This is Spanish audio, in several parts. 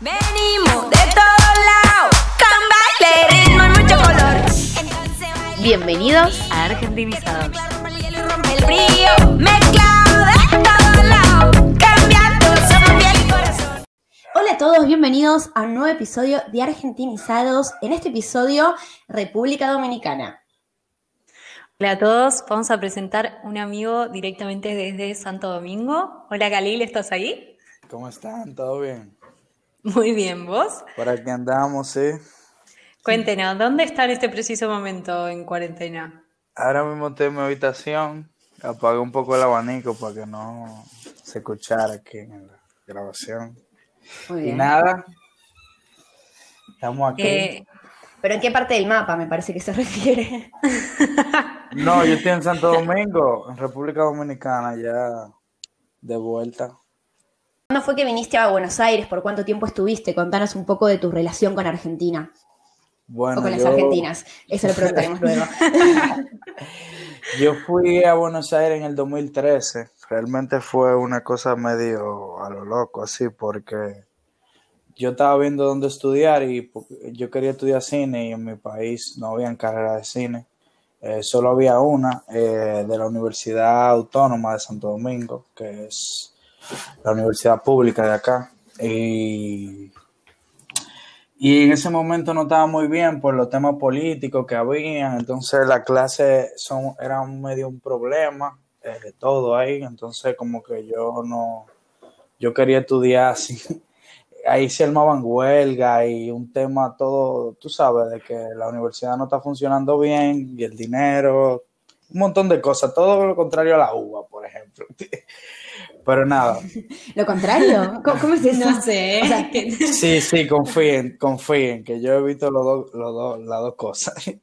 Venimos de todos lados, con baile, ritmo y mucho color. Entonces Bienvenidos a Argentinizados. el frío, mezclado de todos lados, cambiando, somos piel y corazón. Hola a todos, bienvenidos a un nuevo episodio de Argentinizados. En este episodio, República Dominicana. Hola a todos, vamos a presentar un amigo directamente desde Santo Domingo. Hola Galil, ¿estás ahí? ¿Cómo están? ¿Todo bien? Muy bien, ¿vos? Por aquí andamos, sí. Cuéntenos, ¿dónde está en este preciso momento en cuarentena? Ahora mismo estoy en mi habitación. Apagué un poco el abanico para que no se escuchara aquí en la grabación. Muy Y bien. nada, estamos aquí. Eh, ¿Pero en qué parte del mapa me parece que se refiere? No, yo estoy en Santo Domingo, en República Dominicana, ya de vuelta. ¿Cuándo fue que viniste a Buenos Aires? ¿Por cuánto tiempo estuviste? Contanos un poco de tu relación con Argentina Bueno, o con las argentinas. Eso lo preguntaremos luego. yo fui a Buenos Aires en el 2013. Realmente fue una cosa medio a lo loco, así, porque yo estaba viendo dónde estudiar y yo quería estudiar cine y en mi país no había carrera de cine. Eh, solo había una eh, de la Universidad Autónoma de Santo Domingo, que es la universidad pública de acá. Y, y en ese momento no estaba muy bien por los temas políticos que habían, entonces las clases son, eran medio un problema, eh, todo ahí, entonces como que yo no, yo quería estudiar así. Ahí se armaban huelga y un tema todo, tú sabes, de que la universidad no está funcionando bien y el dinero, un montón de cosas, todo lo contrario a la uva, por ejemplo. Pero nada, ¿Lo contrario? ¿Cómo, cómo es eso? no sé, O sea, que- Sí, sí, confíen, confíen, que yo he visto los dos, los dos, las dos cosas.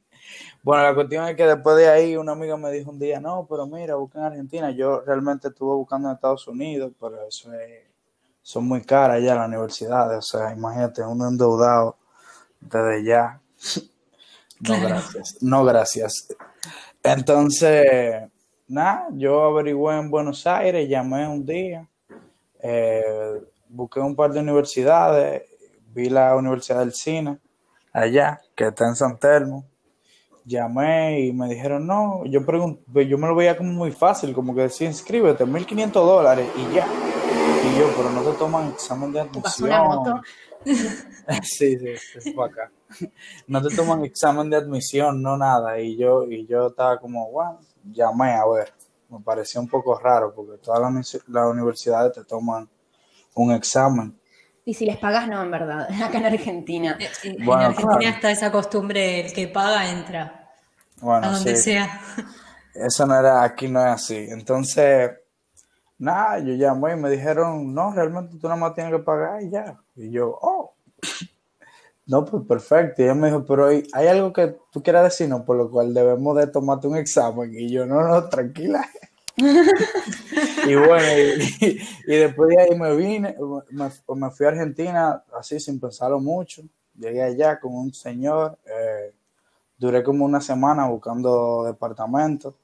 Bueno, la cuestión es que después de ahí una amiga me dijo un día, no, pero mira, busca en Argentina. Yo realmente estuve buscando en Estados Unidos, pero eso es, son muy caras ya las universidades. O sea, imagínate, uno endeudado desde ya. No, Claro. gracias. No, gracias. Entonces, nada, yo averigüé en Buenos Aires, llamé un día, eh, busqué un par de universidades, vi la Universidad del Cine, allá, que está en San Telmo. Llamé y me dijeron, no, yo pregunté, yo me lo veía como muy fácil, como que decía, inscríbete, 1.500 dólares y ya. Y yo, pero no te toman examen de ¿Te pasó admisión. una moto? Sí, sí, es para acá. No te toman examen de admisión, no nada. Y yo, y yo estaba como, bueno, llamé a ver. Me pareció un poco raro porque todas las, uni- las universidades te toman un examen. Y si les pagas, no, en verdad. Acá en Argentina. en Bueno, Argentina claro. está esa costumbre, el que paga entra, a Bueno, donde sí, sea. eso no era, aquí no es así. Entonces, nada, yo llamé y me dijeron, no, realmente tú nada más tienes que pagar y ya. Y yo, oh, no, pues perfecto. Y ella me dijo, pero hay, hay algo que tú quieras decirnos por lo cual debemos de tomarte un examen. Y yo, no, no, tranquila. y bueno, y, y después de ahí me vine, me, me fui a Argentina así sin pensarlo mucho. Llegué allá con un señor, eh, duré como una semana buscando departamento.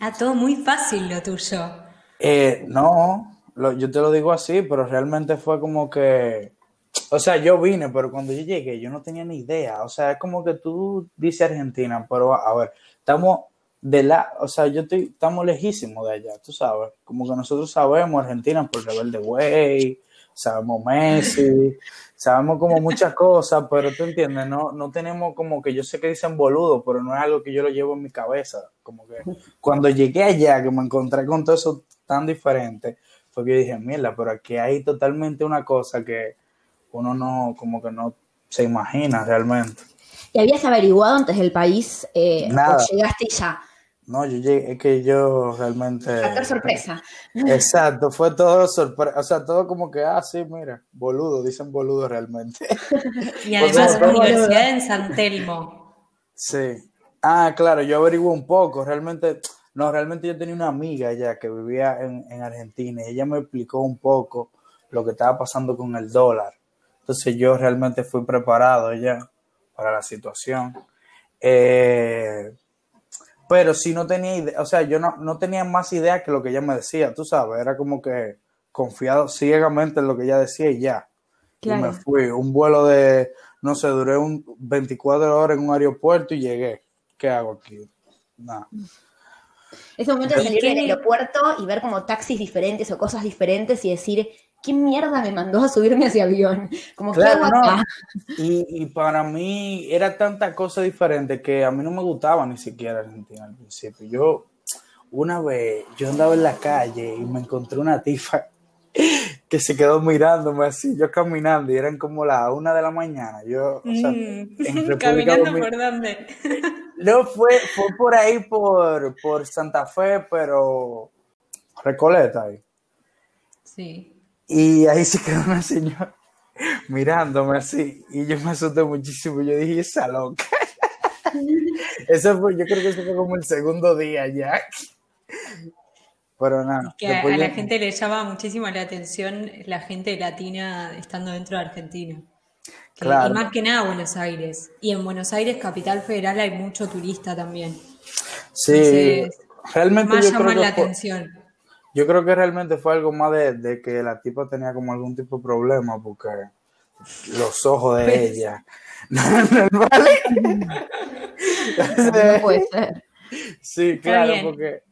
Ah, todo muy fácil lo tuyo. Eh, no, lo- yo te lo digo así, pero realmente fue como que, o sea, yo vine, pero cuando yo llegué yo no tenía ni idea, o sea, es como que tú dices Argentina, pero a ver, estamos de la, o sea, yo estoy, estamos lejísimos de allá, tú sabes, como que nosotros sabemos Argentina por Rebelde Way, sabemos Messi, sabemos como muchas cosas, pero tú entiendes, no, no tenemos como que yo sé que dicen boludo, pero no es algo que yo lo llevo en mi cabeza, como que cuando llegué allá, que me encontré con todo eso tan diferente, fue que yo dije, mierda, pero aquí hay totalmente una cosa que uno no, como que no se imagina realmente. ¿Y habías averiguado antes del país eh, Nada. o llegaste y ya? No, yo llegué, es que yo realmente... Factor sorpresa. Exacto, fue todo sorpresa, o sea, todo como que, ah, sí, mira, boludo, dicen boludo realmente. Y además Pues, universidad en San Telmo. Sí. Ah, claro, yo averigué un poco, realmente, no, realmente yo tenía una amiga allá que vivía en, en Argentina y ella me explicó un poco lo que estaba pasando con el dólar. Entonces yo realmente fui preparado ya para la situación. Eh, pero sí no tenía idea, o sea, yo no, no tenía más idea que lo que ella me decía, tú sabes, era como que confiado ciegamente en lo que ella decía y ya. y me Claro. fui. Un vuelo de, no sé, duré un 24 horas en un aeropuerto y llegué. ¿Qué hago aquí? Nada. Ese momento de ¿Y salir del aeropuerto y ver como taxis diferentes o cosas diferentes y decir, ¿qué mierda me mandó a subirme a ese avión? Como que Claro, hago no. acá? Y, y para mí era tanta cosa diferente que a mí no me gustaba ni siquiera Argentina al principio. Yo, una vez, yo andaba en la calle y me encontré una tifa que se quedó mirándome así, yo caminando y eran como las una de la mañana. Yo, o sea, en República Caminando por dónde. No, fue, fue por ahí, por, por Santa Fe, pero Recoleta ahí. Sí. Y ahí se quedó una señora mirándome así. Y yo me asusté muchísimo. Yo dije, esa loca. Eso fue, yo creo que eso fue como el segundo día ya. Pero nada. Que a, la gente le llama muchísimo la atención la gente latina estando dentro de Argentina. Que- Claro. Y más que nada Buenos Aires. Y en Buenos Aires, capital federal, hay mucho turista también. Sí, Entonces, realmente Más yo creo, la que fue, atención. Yo creo que realmente fue algo más de, de que la tipa tenía como algún tipo de problema porque los ojos de Pues. ella. Normal. No puede ser. Sí, claro, porque.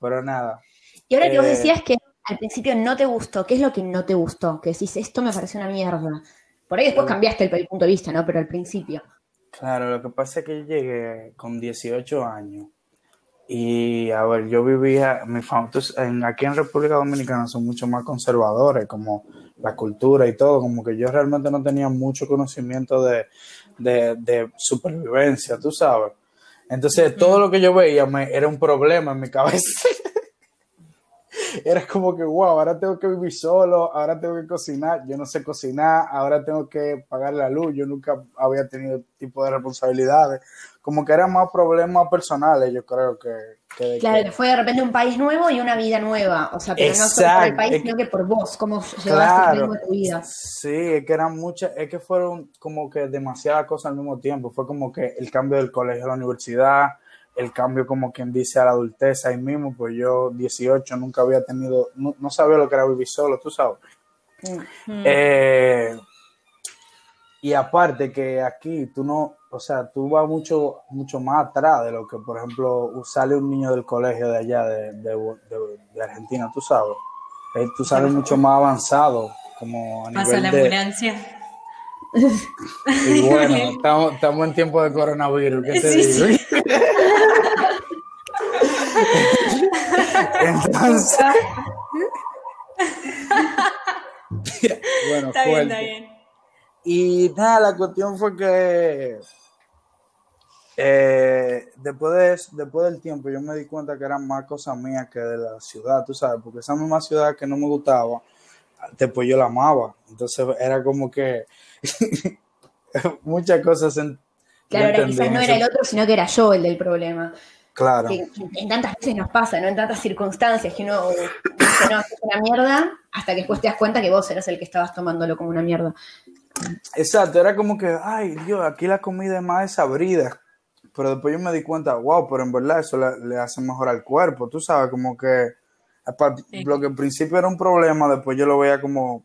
Pero nada. Y ahora que vos Eh, decías que al principio no te gustó, ¿qué es lo que no te gustó? Que decís, esto me pareció una mierda. Por ahí después cambiaste el, el punto de vista, ¿no? Pero al principio. Claro, lo que pasa es que yo llegué con 18 años y, a ver, yo vivía, mi en, aquí en República Dominicana son mucho más conservadores, como la cultura y todo, como que yo realmente no tenía mucho conocimiento de, de, de supervivencia, tú sabes. Entonces, todo lo que yo veía me, era un problema en mi cabeza. Era como que, wow, ahora tengo que vivir solo, ahora tengo que cocinar, yo no sé cocinar, ahora tengo que pagar la luz, yo nunca había tenido tipo de responsabilidades. Como que eran más problemas personales, yo creo que... que de Claro, que- fue de repente un país nuevo y una vida nueva. O sea, pero no solo por el país, sino que por vos, cómo llevaste el Claro. tu vida. Sí, es que eran muchas, es que fueron como que demasiadas cosas al mismo tiempo. Fue como que el cambio del colegio a la universidad, el cambio como quien dice a la adultez ahí mismo, pues yo 18 nunca había tenido, no, no sabía lo que era vivir solo, tú sabes. Eh, y aparte que aquí tú no, o sea, tú vas mucho, mucho más atrás de lo que, por ejemplo, sale un niño del colegio de allá, de, de, de- de Argentina, tú sabes. Eh, tú sales mucho más avanzado, como a Pasa nivel la de... ambulancia. Y bueno, estamos, en tiempo de coronavirus, ¿qué te Sí, digo? Entonces... bueno, Está bien, está bien. Y nada, la cuestión fue que eh, después, de, eso- después del tiempo yo me di cuenta que eran más cosas mías que de la ciudad, tú sabes, porque esa misma ciudad que no me gustaba, después yo la amaba. Entonces era como que muchas cosas en, Claro, ahora quizás no era el otro, sino que era yo el del problema. Claro, Que en tantas veces nos pasa, ¿no? En tantas circunstancias que uno dice, no, es una mierda, hasta que después te das cuenta que vos eras el que estabas tomándolo como una mierda. exacto, era como que, ay Dios, aquí la comida es más desabrida. Pero después yo me di cuenta, wow, pero en verdad eso le, le hace mejor al cuerpo, tú sabes, como que Sí. lo que al principio era un problema, después yo lo veía como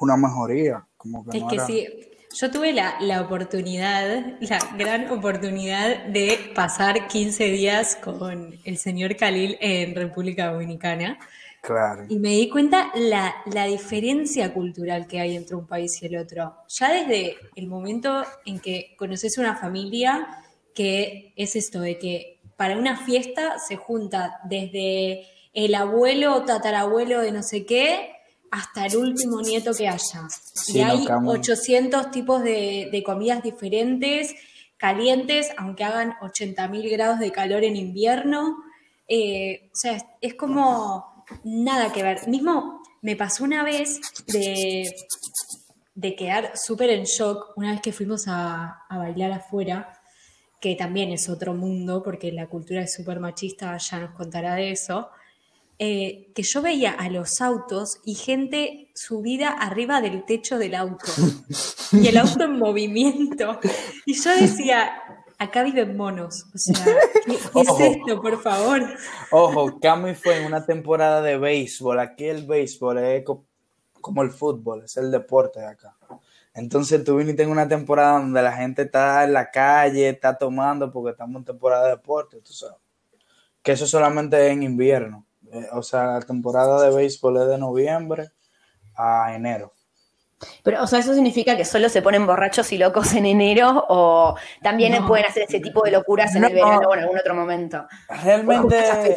una mejoría. Como que Es no que era- sí, yo tuve la, la oportunidad, la gran oportunidad de pasar 15 días con el señor Khalil en República Dominicana Claro. y me di cuenta la, la diferencia cultural que hay entre un país y el otro. Ya desde el momento en que conoces una familia, que es esto de que para una fiesta se junta desde el abuelo o tatarabuelo de no sé qué hasta el último nieto que haya. Sí, y hay cambia. 800 tipos de, de comidas diferentes, calientes, aunque hagan 80.000 grados de calor en invierno. Eh, o sea, es, es como nada que ver. Mismo me pasó una vez de, de quedar súper en shock una vez que fuimos a, a bailar afuera, que también es otro mundo, porque la cultura es súper machista, ya nos contará de eso. Eh, que yo veía a los autos y gente subida arriba del techo del auto y el auto en movimiento. Y yo decía, acá viven monos. O sea, ¿qué, qué es esto, por favor? Ojo, Cami fue en una temporada de béisbol. Aquí el béisbol es co- como el fútbol, es el deporte de acá. Entonces tú viniste en una temporada donde la gente está en la calle, está tomando porque estamos en temporada de deporte, tú sabes. Que eso solamente es en invierno. Eh, o sea, la temporada de béisbol es de noviembre a enero. Pero, o sea, ¿eso significa que solo se ponen borrachos y locos en enero o también No. pueden hacer ese tipo de locuras en el No. verano o en algún otro momento? Realmente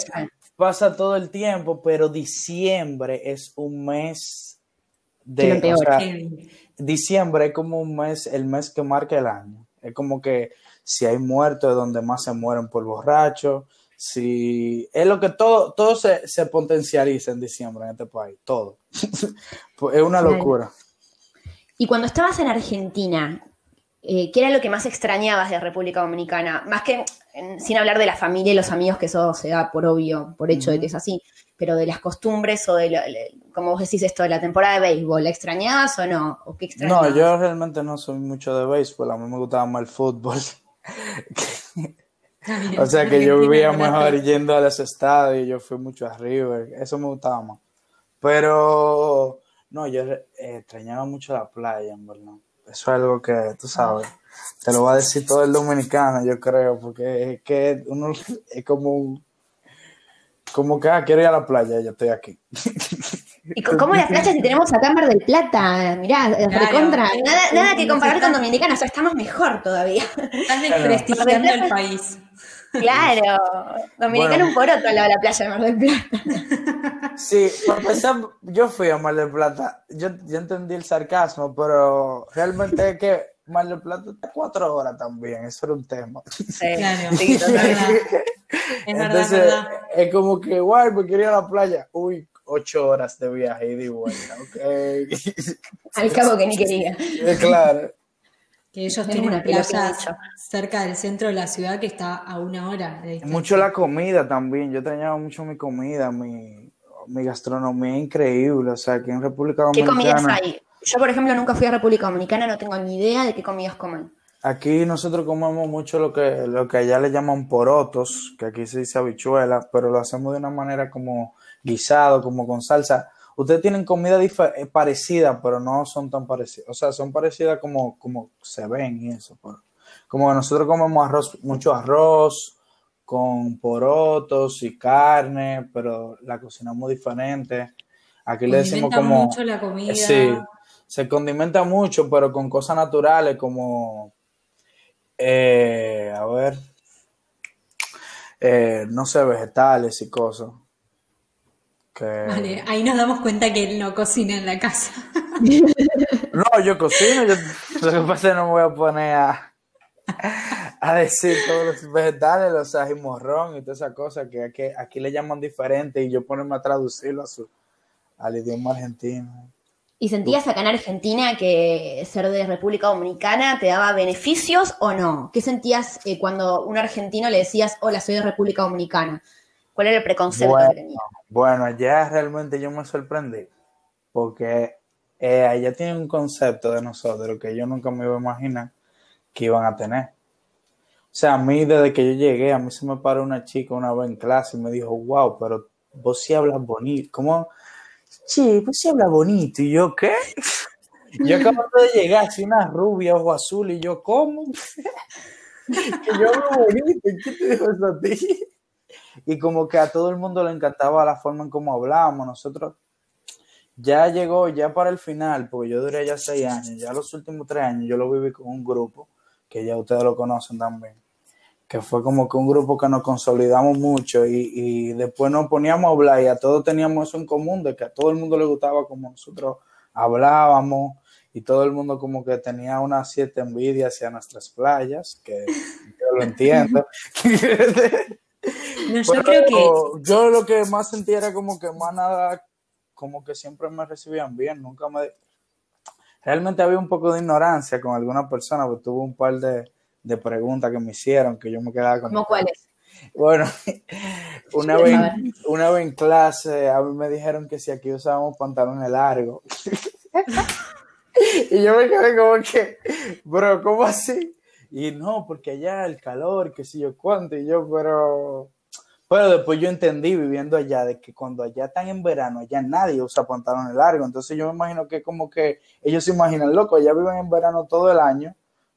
pasa todo el tiempo, pero diciembre es un mes de... O empeora. sea, diciembre es como un mes, el mes que marca el año. Es como que si hay muertos es donde más se mueren por borracho. Si es lo que todo, todo se, se potencializa en diciembre en este país, todo. Pues es una locura. Y cuando estabas en Argentina, eh, ¿qué era lo que más extrañabas de República Dominicana? Más que, en- sin hablar de la familia y los amigos, que eso se da por obvio, por hecho de que es así, pero de las costumbres o de, lo- le- como vos decís esto, de la temporada de béisbol, ¿la extrañabas o no? ¿O qué extrañabas? No, yo realmente no soy mucho de béisbol, a mí me gustaba más el fútbol. O sea que yo vivía mejor yendo a los estadios, yo fui mucho a River, eso me gustaba más. Pero no, yo eh, extrañaba mucho la playa, en verdad. Eso es algo que, tú sabes, te lo va a decir todo el dominicano, yo creo, porque es que uno es como como que, ah, quiero ir a la playa, yo estoy aquí. ¿Y cómo las playas si tenemos acá en Mar del Plata? Mirá, eh, Claro. recontra. Nada, nada que comparar con Dominicana, o sea, estamos mejor todavía. Estás desprestigiando el país. Claro, Dominicana Bueno. un poroto al lado de la playa de Mar del Plata. Sí, para empezar, yo fui a Mar del Plata, yo, yo entendí el sarcasmo, pero realmente es que Mar del Plata está cuatro horas también, eso era un tema. Sí, Claro. sí, Es total. verdad. Es verdad, es Entonces, verdad. es como que, guay, me quería ir a la playa. Uy, ocho horas de viaje y de vuelta, ok. Al cabo que ni quería. Eh, claro. Que ellos tienen una mucho. cerca del centro de la ciudad que está a una hora de. Mucho la comida también, yo extrañaba mucho mi comida, mi, mi gastronomía increíble, o sea, aquí en República ¿Qué Dominicana. comidas hay? Yo, por ejemplo, nunca fui a República Dominicana, no tengo ni idea de qué comidas comen. Aquí nosotros comemos mucho lo que, lo que allá le llaman porotos, que aquí se dice habichuela, pero lo hacemos de una manera como guisado, como con salsa. Ustedes tienen comida eh, parecida, pero no son tan parecidas. O sea, son parecidas como, como se ven y eso. pero- como nosotros comemos arroz, mucho arroz con porotos y carne, pero la cocinamos diferente. Aquí le decimos como... mucho la comida. Sí, se condimenta mucho, pero con cosas naturales como, eh, a ver, eh, no sé, vegetales y cosas. Que... Vale, ahí nos damos cuenta que él no cocina en la casa. No, yo cocino, yo, lo que pasa es que no me voy a poner a, a decir todos los vegetales, los ají morrón y todas esas cosas que aquí, aquí le llaman diferente y yo ponerme a traducirlo a su, al idioma argentino. ¿Y sentías acá en Argentina que ser de República Dominicana te daba beneficios o no? ¿Qué sentías eh, cuando un argentino le decías, hola, soy de República Dominicana? ¿Cuál era el preconcepto Bueno, que? Bueno, allá realmente yo me sorprendí, porque eh, allá tienen un concepto de nosotros que yo nunca me iba a imaginar que iban a tener. O sea, a mí desde que yo llegué, a mí se me paró una chica una vez en clase y me dijo, wow, pero vos sí hablas bonito. ¿Cómo? Sí, vos sí hablas bonito. Y yo, ¿qué? Yo acabo de llegar, así una rubia, ojo azul, y yo, ¿cómo? que yo hablo bonito. ¿y ¿Qué te dijo eso a ti? Y como que a todo el mundo le encantaba la forma en cómo hablábamos. Nosotros ya llegó, ya para el final, porque yo duré ya seis años, ya los últimos tres años yo lo viví con un grupo, que ya ustedes lo conocen también, que fue como que un grupo que nos consolidamos mucho y, y después nos poníamos a hablar y a todos teníamos eso en común, de que a todo el mundo le gustaba como nosotros hablábamos y todo el mundo como que tenía una cierta envidia hacia nuestras playas, que yo lo entiendo. No, yo Pero creo que yo lo que más sentía era como que más nada, como que siempre me recibían bien, nunca me... Realmente había un poco de ignorancia con algunas personas, porque tuve un par de, de preguntas que me hicieron, que yo me quedaba con... ¿Cómo cuáles? Bueno, una vez, una vez en clase a mí me dijeron que si aquí usábamos pantalones largos. y yo me quedé como que, bro, ¿cómo así? Y no, porque allá el calor, que sé yo cuánto, y yo, pero, Pero después yo entendí viviendo allá de que cuando allá están en verano, allá nadie usa pantalones largos. Entonces yo me imagino que como que ellos se imaginan, loco, allá viven en verano todo el año,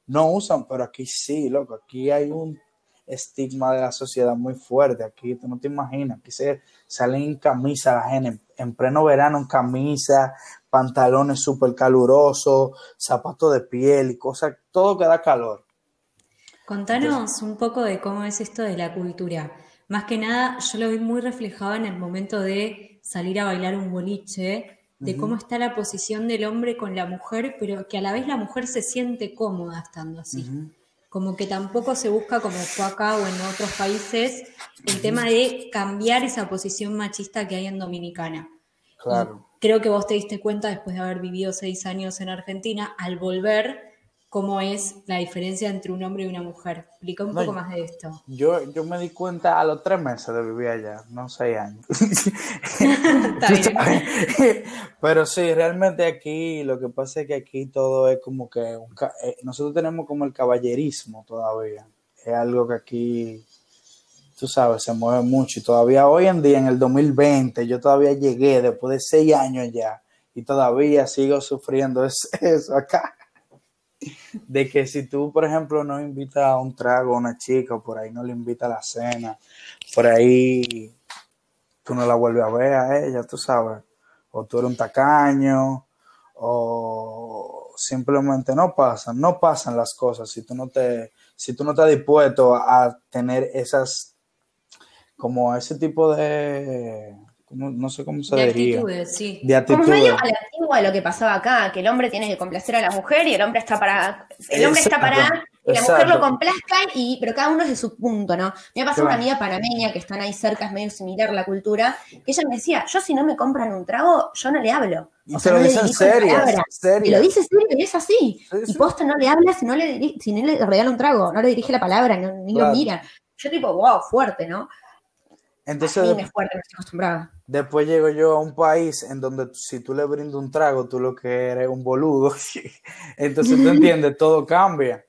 no usan, pero aquí sí, loco, aquí hay un estigma de la sociedad muy fuerte. Aquí tú no te imaginas, aquí se salen en camisa la gente, en, en pleno verano en camisa, pantalones súper calurosos, zapatos de piel y cosas, todo que da calor. Contanos un poco de cómo es esto de la cultura. Más que nada, yo lo vi muy reflejado en el momento de salir a bailar un boliche, de cómo está la posición del hombre con la mujer, pero que a la vez la mujer se siente cómoda estando así. Como que tampoco se busca, como fue acá o en otros países, el tema de cambiar esa posición machista que hay en Dominicana. Claro. Y creo que vos te diste cuenta después de haber vivido seis años en Argentina, al volver, cómo es la diferencia entre un hombre y una mujer. Explica un No, poco más de esto. Yo, yo me di cuenta a los tres meses de vivir allá, no seis años. Pero sí, realmente aquí lo que pasa es que aquí todo es como que un ca- eh, nosotros tenemos como el caballerismo todavía. Es algo que aquí, tú sabes, se mueve mucho y todavía hoy en día, en el 2020, yo todavía llegué después de seis años ya y todavía sigo sufriendo es- eso acá. De que si tú, por ejemplo, no invitas a un trago a una chica, por ahí no le invitas a la cena, por ahí tú no la vuelves a ver a ella, tú sabes. O tú eres un tacaño, o simplemente no pasan, no pasan las cosas si tú no te, si tú no estás dispuesto a tener esas, como ese tipo de, como- no sé cómo se De diría, actitudes, sí. de Como medio actitudes. a la antigua de lo que pasaba acá, que el hombre tiene que complacer a la mujer y el hombre está para. El hombre está para que la exacto. mujer lo complazca, y, pero cada uno es de su punto, ¿no? Me ha pasado Claro. una amiga panameña que están ahí cerca, es medio similar la cultura, que ella me decía: Yo si no me compran un trago, yo no le hablo. Y O sea, lo no dicen serias. Y lo dice serio y es así. Sí, Y posta no le habla si no le, si no le regala un trago, no le dirige la palabra, no- ni Claro. lo mira. Yo tipo, wow, fuerte, ¿no? Entonces, me fuerte, no estoy acostumbrada. Después llego yo a un país en donde si tú le brindas un trago, tú lo que eres un boludo. Entonces tú entiendes, todo cambia.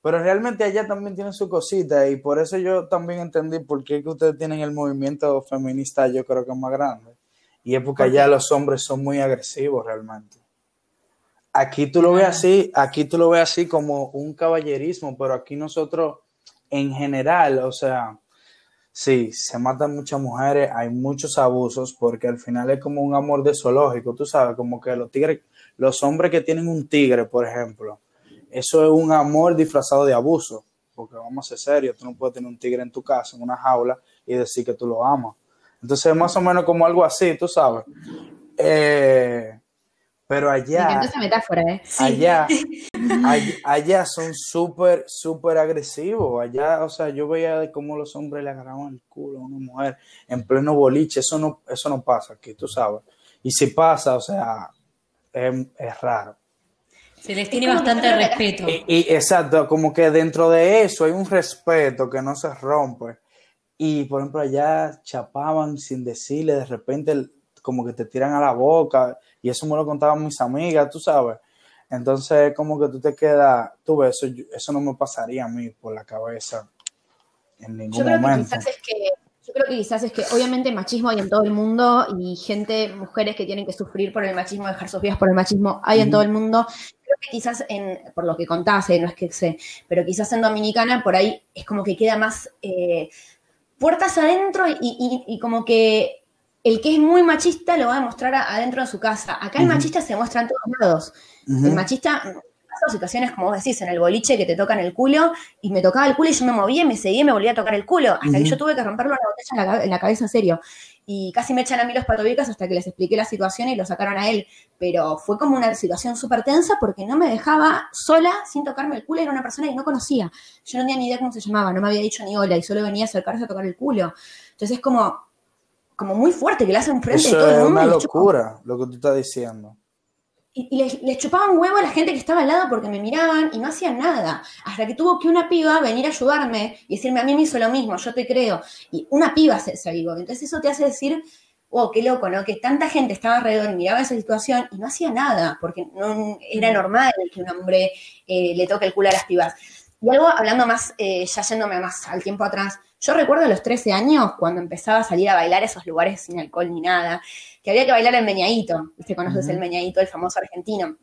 Pero realmente allá también tienen su cosita y por eso yo también entendí por qué que ustedes tienen el movimiento feminista, yo creo que es más grande. Y es porque allá los hombres son muy agresivos realmente. Aquí tú lo ves así, aquí tú lo ves así como un caballerismo, pero aquí nosotros en general, o sea, Sí, se matan muchas mujeres, hay muchos abusos, porque al final es como un amor de zoológico, tú sabes, como que los tigres, los hombres que tienen un tigre, por ejemplo, eso es un amor disfrazado de abuso, porque vamos a ser serios, tú no puedes tener un tigre en tu casa, en una jaula, y decir que tú lo amas. Entonces es más o menos como algo así, tú sabes. Eh, pero Me allá, esa metáfora, ¿eh? allá, allá, allá son súper, súper agresivos. Allá, o sea, yo veía de cómo los hombres le agarraban el culo a una mujer en pleno boliche. Eso no, eso no pasa aquí, tú sabes. Y si pasa, o sea, es, es raro. Se les tiene bastante respeto. Y, y exacto, como que dentro de eso hay un respeto que no se rompe. Y por ejemplo, allá chapaban sin decirle, de repente como que te tiran a la boca, y eso me lo contaban mis amigas, tú sabes. Entonces, como que tú te quedas, tú ves, eso, eso no me pasaría a mí por la cabeza en ningún Yo creo que momento. quizás es que yo creo que quizás es que obviamente machismo hay en todo el mundo y gente, mujeres que tienen que sufrir por el machismo, dejar sus vidas por el machismo, hay en Ujú. todo el mundo. Creo que quizás en, por lo que contás, eh, no es que sé, pero quizás en Dominicana por ahí es como que queda más eh, puertas adentro y, y- y como que el que es muy machista lo va a demostrar adentro de su casa. Acá el machista se muestra en todos lados. El machista, pasan situaciones como vos decís, en el boliche que te tocan el culo, y me tocaba el culo y yo me movía, me seguía y me volvía a tocar el culo, hasta que yo tuve que romperle una botella en la, en la cabeza, en serio. Y casi me echan a mí los patobicas hasta que les expliqué la situación y lo sacaron a él. Pero fue como una situación súper tensa porque no me dejaba sola sin tocarme el culo. Era una persona que no conocía. Yo no tenía ni idea cómo se llamaba, no me había dicho ni hola y solo venía a acercarse a tocar el culo. Entonces es como, como muy fuerte que le hacen frente todo el es mundo. una les chupa- locura lo que tú estás diciendo. y, y les, les chupaban huevo a la gente que estaba al lado porque me miraban y no hacían nada. Hasta que tuvo que una piba venir a ayudarme y decirme, a mí me hizo lo mismo, yo te creo. Y una piba se, se avivó. Entonces eso te hace decir, oh, qué loco, ¿no? Que tanta gente estaba alrededor y miraba esa situación y no hacía nada, porque no era normal que un hombre eh, le toque el culo a las pibas. Y algo hablando más, eh, ya yéndome más al tiempo atrás, yo recuerdo a los 13 años cuando empezaba a salir a bailar esos lugares sin alcohol ni nada, que había que bailar el meñadito, ¿viste? Conoces el meñadito, el famoso argentino.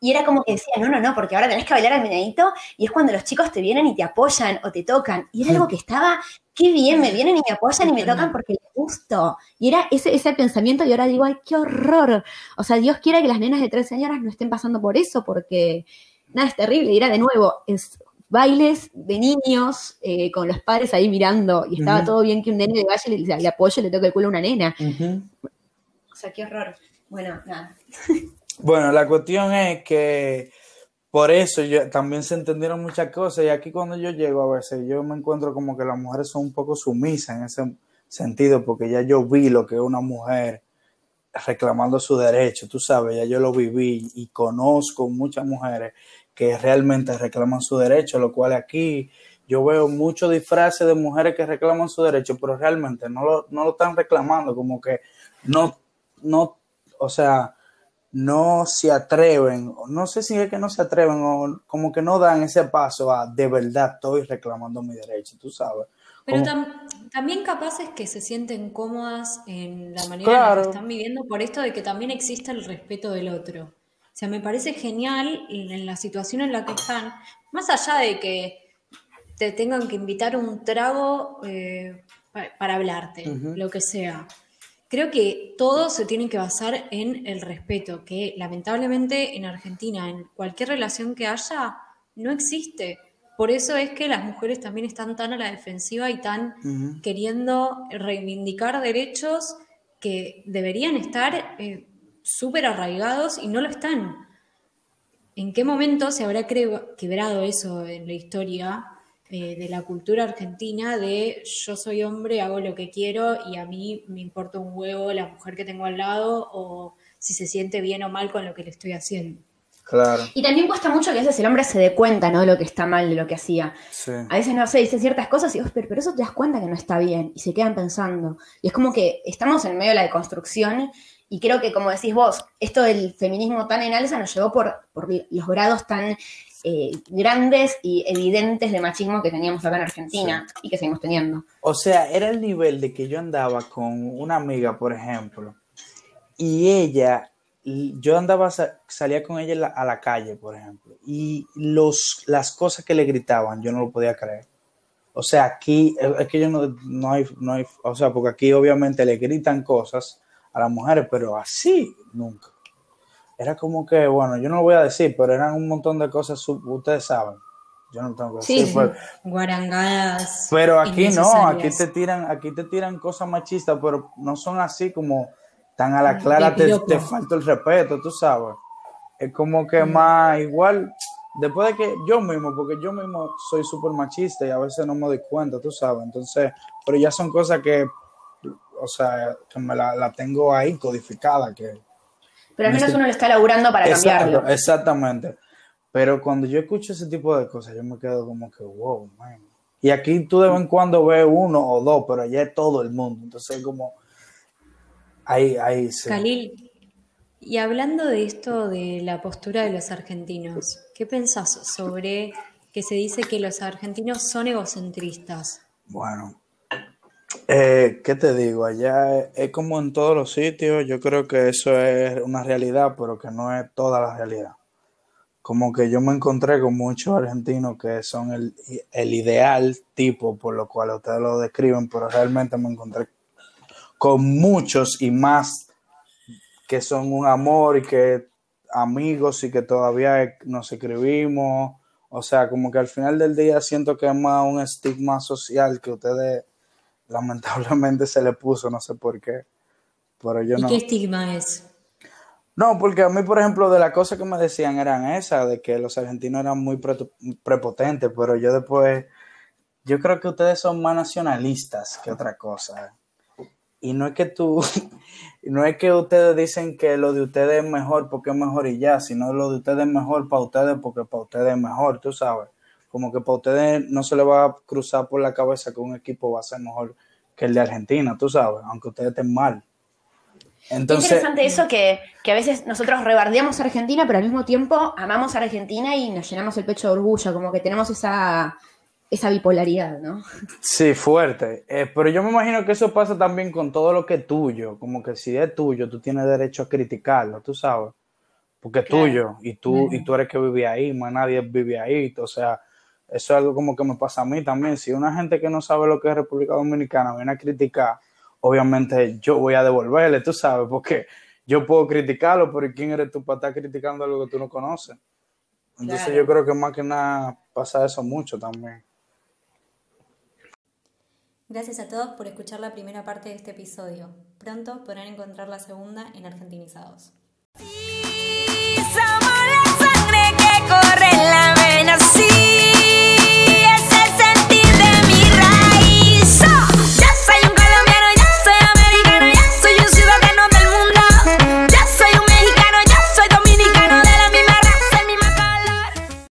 Y era como que decía, no, no, no, porque ahora tenés que bailar el meñadito y es cuando los chicos te vienen y te apoyan o te tocan. Y era algo que estaba, qué bien, me vienen y me apoyan y me tocan porque les gusto. Y era ese, ese pensamiento y ahora digo, ay, qué horror. O sea, Dios quiera que las nenas de 13 años no estén pasando por eso porque nada, es terrible. Y era de nuevo, es bailes de niños eh, con los padres ahí mirando y estaba todo bien que un nene le vaya y le, le apoye y le toque el culo a una nena. O sea, qué horror. Bueno, nada. Bueno, la cuestión es que por eso yo, también se entendieron muchas cosas y aquí cuando yo llego a veces yo me encuentro como que las mujeres son un poco sumisas en ese sentido porque ya yo vi lo que es una mujer reclamando su derecho, tú sabes, ya yo lo viví y conozco muchas mujeres que realmente reclaman su derecho, lo cual aquí yo veo muchos disfraces de mujeres que reclaman su derecho, pero realmente no lo, no lo están reclamando, como que no, no, o sea, no se atreven, no sé si es que no se atreven o como que no dan ese paso a de verdad estoy reclamando mi derecho, tú sabes. Pero tam- también capaces que se sienten cómodas en la manera en la que están viviendo por esto de que también existe el respeto del otro. O sea, me parece genial en la situación en la que están, más allá de que te tengan que invitar un trago eh, pa- para hablarte, lo que sea. Creo que todo se tiene que basar en el respeto, que lamentablemente en Argentina, en cualquier relación que haya, no existe. Por eso es que las mujeres también están tan a la defensiva y tan queriendo reivindicar derechos que deberían estar eh, súper arraigados y no lo están. ¿En qué momento se habrá quebrado eso en la historia eh, de la cultura argentina de yo soy hombre, hago lo que quiero y a mí me importa un huevo la mujer que tengo al lado o si se siente bien o mal con lo que le estoy haciendo? Claro, Y también cuesta mucho que a veces el hombre se dé cuenta, ¿no? De lo que está mal, de lo que hacía. sí. A veces, no sé, dice ciertas cosas y vos, pero, pero eso te das cuenta que no está bien. Y se quedan pensando. Y es como que estamos en medio de la deconstrucción y creo que, como decís vos, esto del feminismo tan en alza nos llevó por, por los grados tan eh, grandes y evidentes de machismo que teníamos acá en Argentina y que seguimos teniendo. O sea, era el nivel de que yo andaba con una amiga, por ejemplo, y ella, yo andaba, sa- salía con ella a la calle, por ejemplo, y los, las cosas que le gritaban, yo no lo podía creer. O sea, aquí, es que yo no, no hay, no hay, o sea, porque aquí obviamente le gritan cosas a las mujeres, pero así nunca. Era como que, bueno, yo no lo voy a decir, pero eran un montón de cosas, ustedes saben. Yo no tengo que decir, sí. pero- Guarangadas. pero aquí no, aquí te tiran, aquí te tiran cosas machistas, pero no son así como tan a la clara, te, te falta el respeto, tú sabes. Es como que más igual, después de que yo mismo, porque yo mismo soy súper machista y a veces no me doy cuenta, tú sabes. Entonces, pero ya son cosas que, o sea, que me la, la tengo ahí codificada, que Pero al Me menos uno lo está laburando para Exacto, cambiarlo. exactamente. Pero cuando yo escucho ese tipo de cosas, yo me quedo como que, wow, man. Y aquí tú de vez en cuando ves uno o dos, pero allá es todo el mundo. Entonces, como, ahí, ahí sí. Khalil, y hablando de esto de la postura de los argentinos, ¿qué pensás sobre que se dice que los argentinos son egocentristas? Bueno, eh, ¿qué te digo? Allá es, es como en todos los sitios. Yo creo que eso es una realidad, pero que no es toda la realidad. Como que yo me encontré con muchos argentinos que son el, el ideal tipo por lo cual ustedes lo describen, pero realmente me encontré con muchos y más que son un amor y que amigos y que todavía nos escribimos. O sea, como que al final del día siento que es más un estigma social que ustedes lamentablemente se le puso, no sé por qué. Pero yo ¿Y no. qué estigma es? No, porque a mí, por ejemplo, de las cosas que me decían eran esas, de que los argentinos eran muy pre- prepotentes, pero yo después, yo creo que ustedes son más nacionalistas que otra cosa. Y no es que tú, no es que ustedes dicen que lo de ustedes es mejor porque es mejor y ya, sino lo de ustedes es mejor para ustedes porque para ustedes es mejor, tú sabes. Como que para ustedes no se le va a cruzar por la cabeza que un equipo va a ser mejor que el de Argentina, tú sabes, aunque ustedes estén mal. Qué Entonces, interesante eso que, que a veces nosotros rebardeamos a Argentina, pero al mismo tiempo amamos a Argentina y nos llenamos el pecho de orgullo, como que tenemos esa, esa bipolaridad, ¿no? sí, fuerte. Eh, pero yo me imagino que eso pasa también con todo lo que es tuyo. Como que si es tuyo, tú tienes derecho a criticarlo, tú sabes. Porque es Claro. tuyo y tú, y tú eres que vive ahí, más nadie vive ahí. O sea, eso es algo como que me pasa a mí también. Si una gente que no sabe lo que es República Dominicana viene a criticar, obviamente yo voy a devolverle, tú sabes, porque yo puedo criticarlo, pero ¿quién eres tú para estar criticando algo que tú no conoces? Entonces Claro. yo creo que más que nada pasa eso mucho también. Gracias a todos por escuchar la primera parte de este episodio. Pronto podrán encontrar la segunda en Argentinizados. Some